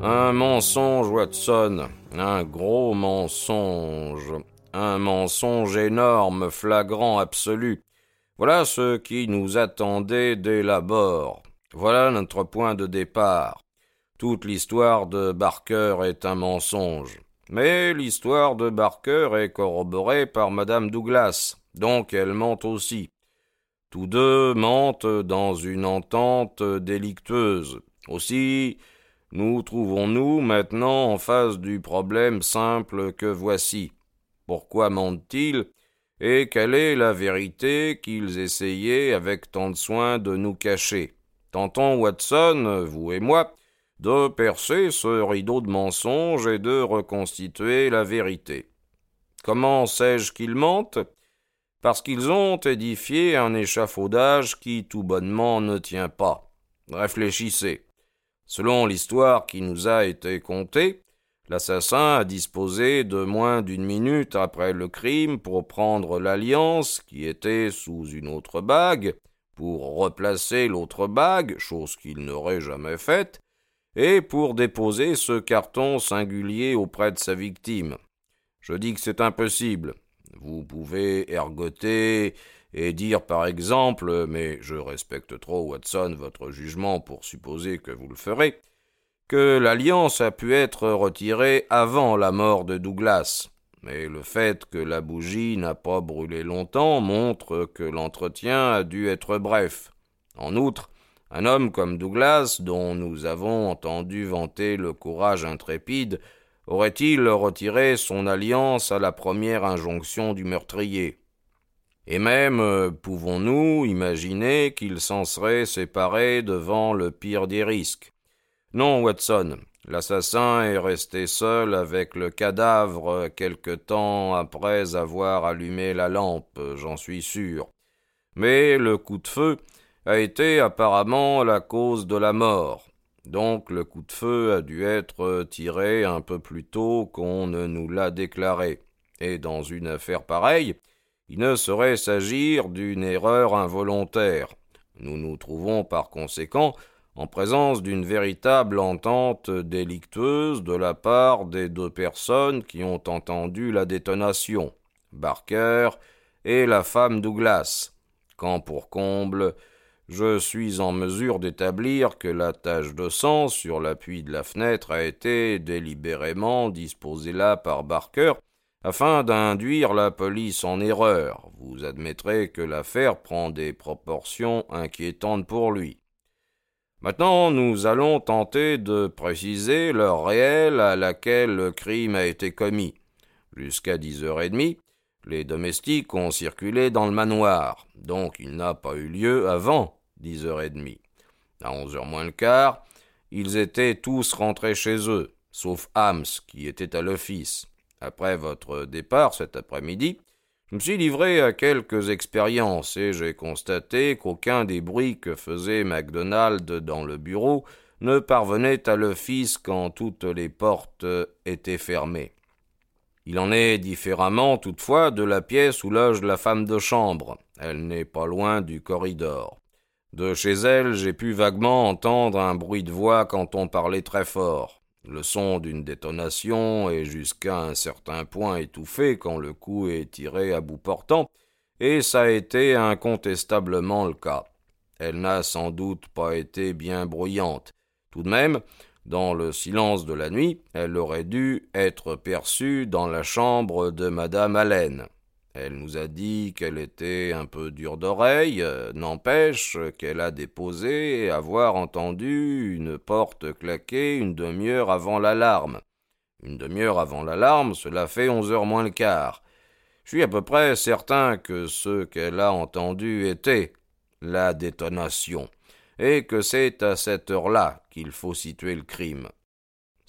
Un mensonge, Watson, un gros mensonge, un mensonge énorme, flagrant, absolu. Voilà ce qui nous attendait dès l'abord. Voilà notre point de départ. Toute l'histoire de Barker est un mensonge. Mais l'histoire de Barker est corroborée par madame Douglas, donc elle ment aussi. Tous deux mentent dans une entente délictueuse. Aussi, nous trouvons-nous maintenant en face du problème simple que voici. Pourquoi mentent-ils? Et quelle est la vérité qu'ils essayaient avec tant de soin de nous cacher? Tentons, Watson, vous et moi, de percer ce rideau de mensonges et de reconstituer la vérité. Comment sais-je qu'ils mentent? Parce qu'ils ont édifié un échafaudage qui tout bonnement ne tient pas. Réfléchissez. Selon l'histoire qui nous a été contée, l'assassin a disposé de moins d'une minute après le crime pour prendre l'alliance qui était sous une autre bague, pour replacer l'autre bague, chose qu'il n'aurait jamais faite, et pour déposer ce carton singulier auprès de sa victime. Je dis que c'est impossible. Vous pouvez ergoter et dire par exemple, mais je respecte trop, Watson, votre jugement pour supposer que vous le ferez, que l'alliance a pu être retirée avant la mort de Douglas. Mais le fait que la bougie n'a pas brûlé longtemps montre que l'entretien a dû être bref. En outre, un homme comme Douglas, dont nous avons entendu vanter le courage intrépide, aurait-il retiré son alliance à la première injonction du meurtrier? Et même euh, pouvons-nous imaginer qu'il s'en serait séparé devant le pire des risques? Non, Watson, l'assassin est resté seul avec le cadavre quelque temps après avoir allumé la lampe, j'en suis sûr. Mais le coup de feu a été apparemment la cause de la mort. Donc le coup de feu a dû être tiré un peu plus tôt qu'on ne nous l'a déclaré. Et dans une affaire pareille, il ne saurait s'agir d'une erreur involontaire. Nous nous trouvons par conséquent en présence d'une véritable entente délictueuse de la part des deux personnes qui ont entendu la détonation, Barker et la femme Douglas, quand pour comble je suis en mesure d'établir que la tache de sang sur l'appui de la fenêtre a été délibérément disposée là par Barker afin d'induire la police en erreur. Vous admettrez que l'affaire prend des proportions inquiétantes pour lui. Maintenant, nous allons tenter de préciser l'heure réelle à laquelle le crime a été commis. Jusqu'à dix heures et demie, les domestiques ont circulé dans le manoir, donc il n'a pas eu lieu avant dix heures et demie. À onze heures moins le quart, ils étaient tous rentrés chez eux, sauf Hams, qui était à l'office. Après votre départ cet après-midi, je me suis livré à quelques expériences et j'ai constaté qu'aucun des bruits que faisait MacDonald dans le bureau ne parvenait à l'office quand toutes les portes étaient fermées. Il en est différemment toutefois de la pièce où loge la femme de chambre. Elle n'est pas loin du corridor. De chez elle, j'ai pu vaguement entendre un bruit de voix quand on parlait très fort. Le son d'une détonation est jusqu'à un certain point étouffé quand le coup est tiré à bout portant, et ça a été incontestablement le cas. Elle n'a sans doute pas été bien bruyante. Tout de même, dans le silence de la nuit, elle aurait dû être perçue dans la chambre de madame Allen. Elle nous a dit qu'elle était un peu dure d'oreille, euh, n'empêche qu'elle a déposé avoir entendu une porte claquer une demi-heure avant l'alarme. Une demi-heure avant l'alarme, cela fait onze heures moins le quart. Je suis à peu près certain que ce qu'elle a entendu était la détonation. et que c'est à cette heure-là qu'il faut situer le crime.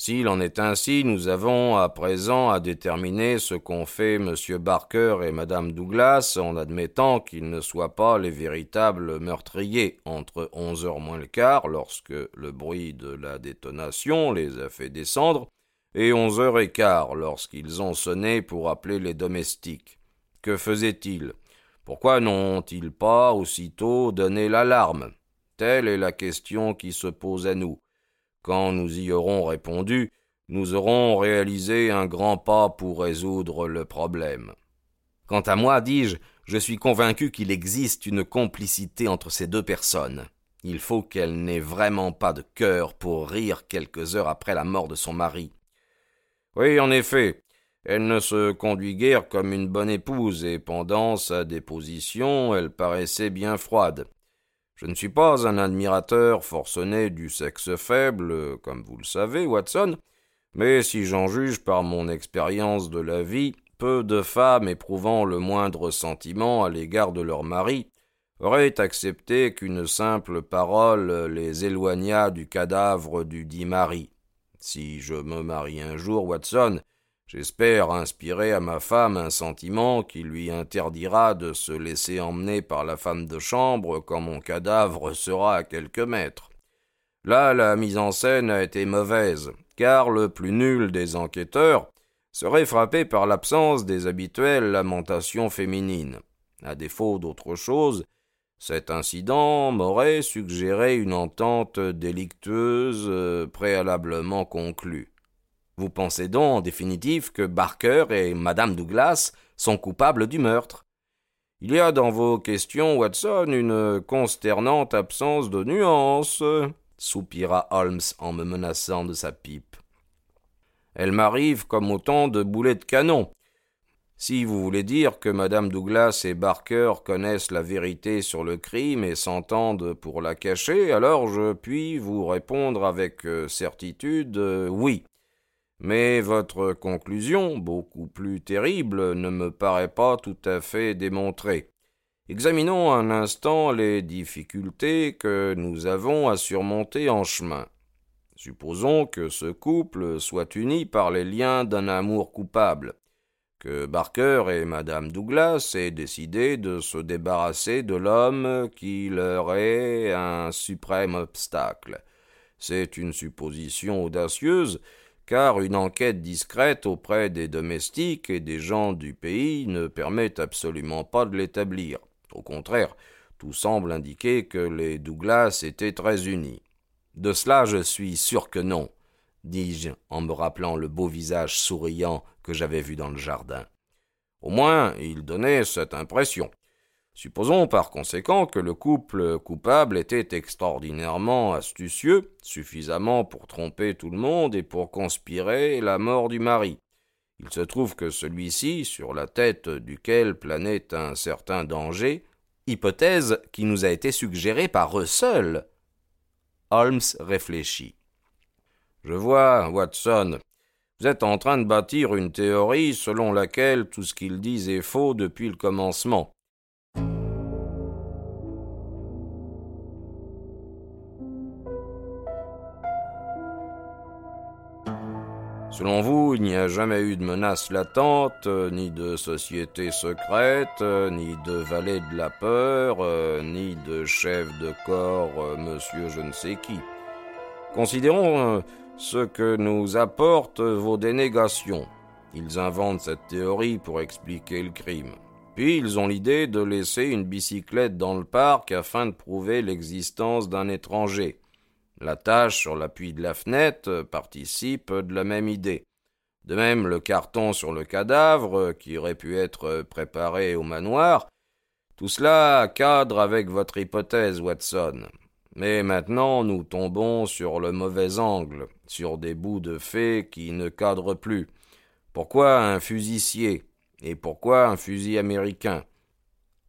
S'il en est ainsi, nous avons à présent à déterminer ce qu'ont fait M. Barker et Mme Douglas en admettant qu'ils ne soient pas les véritables meurtriers entre onze heures moins le quart, lorsque le bruit de la détonation les a fait descendre, et onze heures et quart lorsqu'ils ont sonné pour appeler les domestiques. Que faisaient-ils? Pourquoi n'ont-ils pas aussitôt donné l'alarme? Telle est la question qui se pose à nous. Quand nous y aurons répondu, nous aurons réalisé un grand pas pour résoudre le problème. Quant à moi, dis-je, je suis convaincu qu'il existe une complicité entre ces deux personnes. Il faut qu'elle n'ait vraiment pas de cœur pour rire quelques heures après la mort de son mari. Oui, en effet, elle ne se conduit guère comme une bonne épouse, et pendant sa déposition, elle paraissait bien froide. Je ne suis pas un admirateur forcené du sexe faible, comme vous le savez, Watson, mais si j'en juge par mon expérience de la vie, peu de femmes éprouvant le moindre sentiment à l'égard de leur mari auraient accepté qu'une simple parole les éloignât du cadavre du dit mari. Si je me marie un jour, Watson, J'espère inspirer à ma femme un sentiment qui lui interdira de se laisser emmener par la femme de chambre quand mon cadavre sera à quelques mètres. Là, la mise en scène a été mauvaise, car le plus nul des enquêteurs serait frappé par l'absence des habituelles lamentations féminines. À défaut d'autre chose, cet incident m'aurait suggéré une entente délictueuse euh, préalablement conclue. Vous pensez donc en définitive que Barker et Madame Douglas sont coupables du meurtre Il y a dans vos questions, Watson, une consternante absence de nuance, soupira Holmes en me menaçant de sa pipe. Elle m'arrive comme autant de boulets de canon. Si vous voulez dire que Madame Douglas et Barker connaissent la vérité sur le crime et s'entendent pour la cacher, alors je puis vous répondre avec euh, certitude euh, oui. Mais votre conclusion, beaucoup plus terrible, ne me paraît pas tout à fait démontrée. Examinons un instant les difficultés que nous avons à surmonter en chemin. Supposons que ce couple soit uni par les liens d'un amour coupable, que Barker et Madame Douglas aient décidé de se débarrasser de l'homme qui leur est un suprême obstacle. C'est une supposition audacieuse, car une enquête discrète auprès des domestiques et des gens du pays ne permet absolument pas de l'établir. Au contraire, tout semble indiquer que les Douglas étaient très unis. De cela je suis sûr que non, dis-je en me rappelant le beau visage souriant que j'avais vu dans le jardin. Au moins, il donnait cette impression. Supposons par conséquent que le couple coupable était extraordinairement astucieux, suffisamment pour tromper tout le monde et pour conspirer la mort du mari. Il se trouve que celui-ci, sur la tête duquel planait un certain danger, hypothèse qui nous a été suggérée par eux seuls. Holmes réfléchit. Je vois, Watson, vous êtes en train de bâtir une théorie selon laquelle tout ce qu'ils disent est faux depuis le commencement. Selon vous, il n'y a jamais eu de menace latente, euh, ni de société secrète, euh, ni de valet de la peur, euh, ni de chef de corps, monsieur je ne sais qui. Considérons ce que nous apportent vos dénégations. Ils inventent cette théorie pour expliquer le crime. Puis ils ont l'idée de laisser une bicyclette dans le parc afin de prouver l'existence d'un étranger. La tâche sur l'appui de la fenêtre participe de la même idée. De même, le carton sur le cadavre, qui aurait pu être préparé au manoir, tout cela cadre avec votre hypothèse, Watson. Mais maintenant nous tombons sur le mauvais angle, sur des bouts de faits qui ne cadrent plus. Pourquoi un fusicier? Et pourquoi un fusil américain?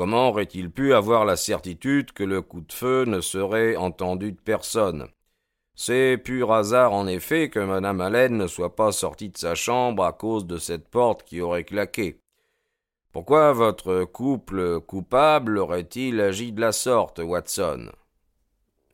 Comment aurait-il pu avoir la certitude que le coup de feu ne serait entendu de personne? C'est pur hasard en effet que Madame Allen ne soit pas sortie de sa chambre à cause de cette porte qui aurait claqué. Pourquoi votre couple coupable aurait-il agi de la sorte, Watson?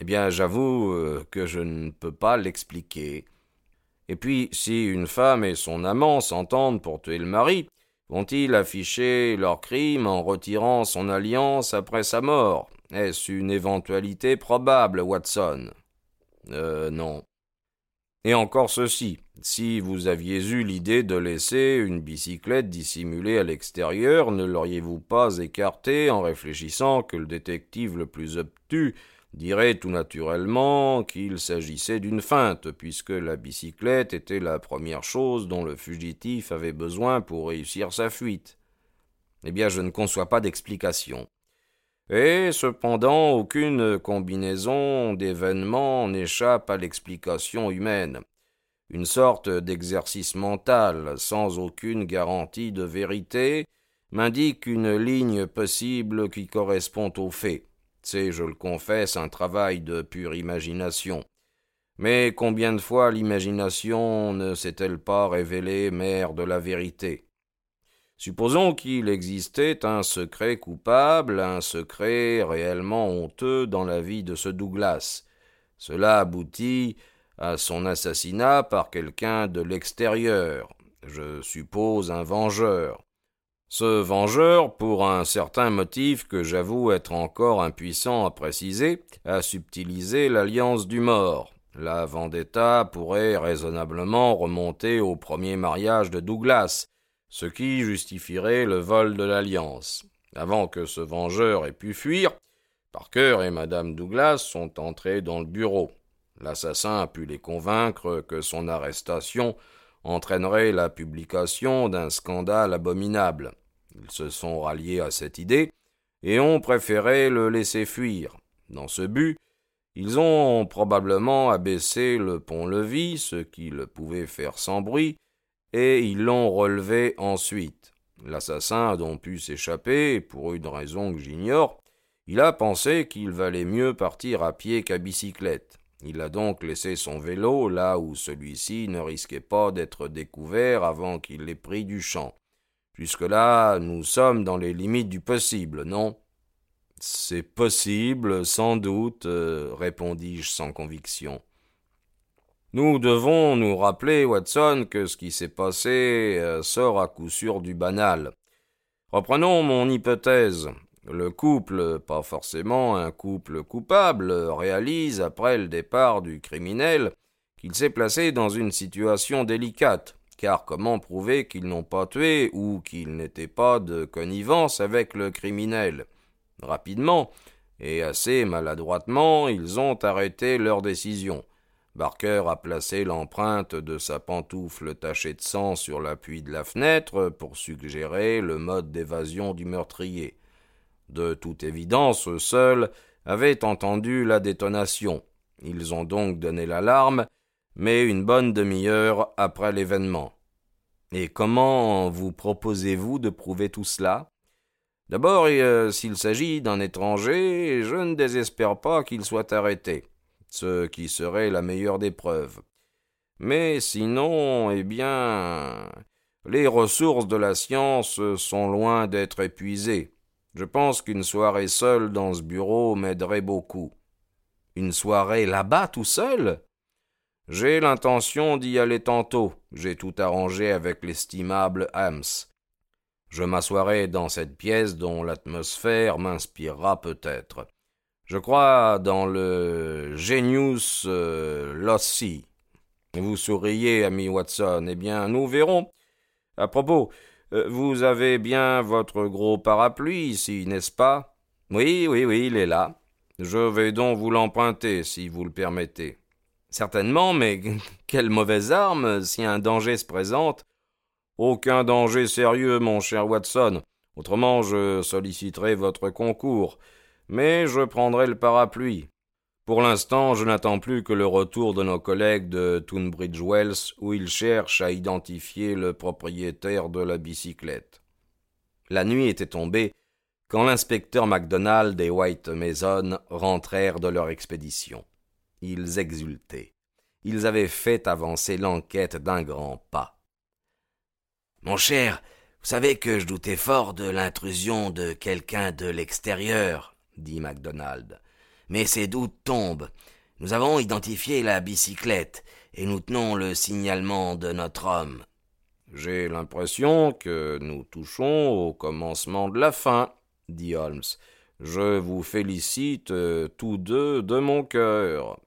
Eh bien, j'avoue euh, que je ne peux pas l'expliquer. Et puis, si une femme et son amant s'entendent pour tuer le mari, vont-ils afficher leur crime en retirant son alliance après sa mort? Est-ce une éventualité probable, Watson? Euh, non. Et encore ceci. Si vous aviez eu l'idée de laisser une bicyclette dissimulée à l'extérieur, ne l'auriez-vous pas écartée en réfléchissant que le détective le plus obtus dirait tout naturellement qu'il s'agissait d'une feinte, puisque la bicyclette était la première chose dont le fugitif avait besoin pour réussir sa fuite. Eh bien, je ne conçois pas d'explication. Et cependant, aucune combinaison d'événements n'échappe à l'explication humaine. Une sorte d'exercice mental, sans aucune garantie de vérité, m'indique une ligne possible qui correspond aux faits. C'est, je le confesse, un travail de pure imagination. Mais combien de fois l'imagination ne s'est-elle pas révélée mère de la vérité? Supposons qu'il existait un secret coupable, un secret réellement honteux dans la vie de ce Douglas. Cela aboutit à son assassinat par quelqu'un de l'extérieur, je suppose un vengeur. Ce vengeur, pour un certain motif que j'avoue être encore impuissant à préciser, a subtilisé l'alliance du mort. La vendetta pourrait raisonnablement remonter au premier mariage de Douglas, ce qui justifierait le vol de l'alliance. Avant que ce vengeur ait pu fuir, Parker et madame Douglas sont entrés dans le bureau. L'assassin a pu les convaincre que son arrestation entraînerait la publication d'un scandale abominable. Ils se sont ralliés à cette idée et ont préféré le laisser fuir. Dans ce but, ils ont probablement abaissé le pont-levis, ce qui le pouvait faire sans bruit, et ils l'ont relevé ensuite. L'assassin a donc pu s'échapper, pour une raison que j'ignore. Il a pensé qu'il valait mieux partir à pied qu'à bicyclette. Il a donc laissé son vélo là où celui-ci ne risquait pas d'être découvert avant qu'il l'ait pris du champ. Jusque-là, nous sommes dans les limites du possible, non? C'est possible, sans doute, euh, répondis-je sans conviction. Nous devons nous rappeler, Watson, que ce qui s'est passé euh, sort à coup sûr du banal. Reprenons mon hypothèse. Le couple, pas forcément un couple coupable, réalise, après le départ du criminel, qu'il s'est placé dans une situation délicate car comment prouver qu'ils n'ont pas tué ou qu'ils n'étaient pas de connivence avec le criminel? Rapidement, et assez maladroitement, ils ont arrêté leur décision. Barker a placé l'empreinte de sa pantoufle tachée de sang sur l'appui de la fenêtre pour suggérer le mode d'évasion du meurtrier. De toute évidence, eux seuls avaient entendu la détonation. Ils ont donc donné l'alarme, mais une bonne demi-heure après l'événement. Et comment vous proposez-vous de prouver tout cela? D'abord, euh, s'il s'agit d'un étranger, je ne désespère pas qu'il soit arrêté, ce qui serait la meilleure des preuves. Mais sinon, eh bien, les ressources de la science sont loin d'être épuisées. Je pense qu'une soirée seule dans ce bureau m'aiderait beaucoup. Une soirée là-bas tout seul? J'ai l'intention d'y aller tantôt. J'ai tout arrangé avec l'estimable Hams. Je m'assoirai dans cette pièce dont l'atmosphère m'inspirera peut-être. Je crois dans le Genius euh, Lossy. Vous souriez, ami Watson. Eh bien, nous verrons. À propos, vous avez bien votre gros parapluie ici, n'est-ce pas? Oui, oui, oui, il est là. Je vais donc vous l'emprunter, si vous le permettez. Certainement, mais quelle mauvaise arme si un danger se présente. Aucun danger sérieux, mon cher Watson. Autrement, je solliciterai votre concours. Mais je prendrai le parapluie. Pour l'instant, je n'attends plus que le retour de nos collègues de Tunbridge Wells, où ils cherchent à identifier le propriétaire de la bicyclette. La nuit était tombée quand l'inspecteur MacDonald et White Mason rentrèrent de leur expédition. Ils exultaient. Ils avaient fait avancer l'enquête d'un grand pas. Mon cher, vous savez que je doutais fort de l'intrusion de quelqu'un de l'extérieur, dit MacDonald. Mais ces doutes tombent. Nous avons identifié la bicyclette, et nous tenons le signalement de notre homme. J'ai l'impression que nous touchons au commencement de la fin, dit Holmes. Je vous félicite euh, tous deux de mon cœur.